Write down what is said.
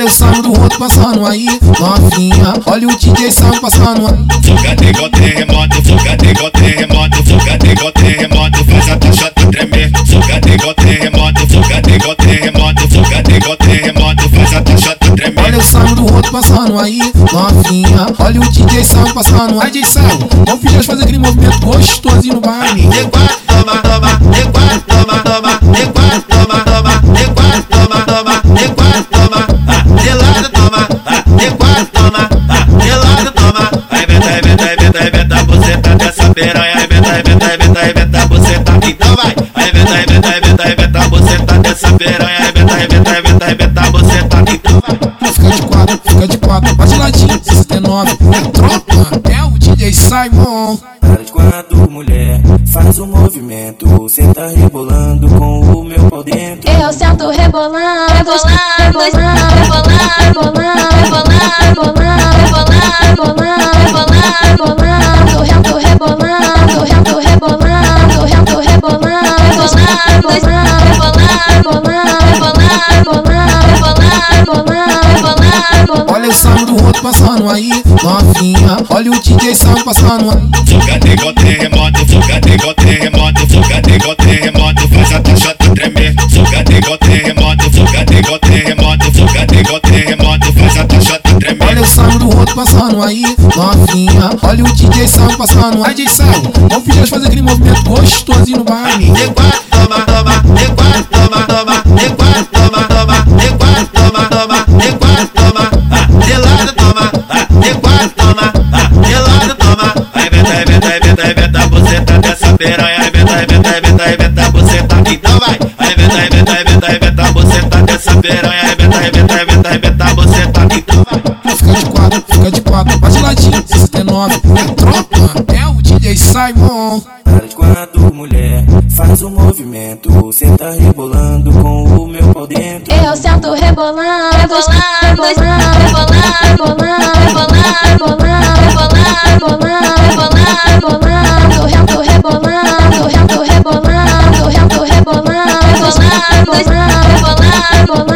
Olha o Sam do outro passando aí, novinha. Olha o DJ Sam passando aí. Fuga igual terremoto, fuga igual terremoto, fuga igual terremoto, faz a taxota tremer. Fuga igual terremoto, fuga igual terremoto, fuga igual terremoto, faz a taxota tremer. Olha o Sam do outro passando aí, novinha. Olha o DJ Sam passando aí, DJ Sam. Vamos filhas fazer aquele movimento gostosinho no baile. D4, toma, toma, pelado toma, ah, tá pelado toma. Vai inventar, inventar, inventar, você tá dessa piranha. Vai inventar, inventar, inventar, inventar buceta. Então vai, vai inventar, inventar, inventar, você tá dessa piranha. Vai inventar, inventar, inventar, inventar buceta. Então vai. Fica de quatro, fica de quatro, bate ladinho, 69. É tropa, é o DJ Simon. Quando mulher faz um movimento, cê tá rebolando com o meu pau dentro. Eu sento rebolando, rebolando, rebolando, rebolando, rebolando. rebolando. O Sam do outro passando aí, novinha. Olha o DJ Sam passando aí. Fuga igual terremoto, fuga igual terremoto, fuga igual terremoto, faz a taxota tremer. Fuga igual terremoto, fuga igual terremoto, fuga igual terremoto, faz a taxota tremer. Olha o Sam do outro passando aí, novinha. Olha o DJ Sam passando aí, DJ Sam. Vamos filhas fazer aquele movimento gostosinho no baile. piranha, arrebenta, arrebenta, arrebenta, arrebenta tá aqui, Então vai, arrebenta, arrebenta, arrebenta, arrebenta você tá dessa piranha, arrebenta, arrebenta, arrebenta, arrebenta tá aqui, Então vai. Fica de quatro, fica de quatro, bate ladinho, 69, é tropa, é o DJ Simon. Quando mulher faz o um movimento, você tá rebolando com o meu pau dentro. É Eu sento rebolando, rebolando, rebolando, rebolando. rebolando. rebolando, rebolando.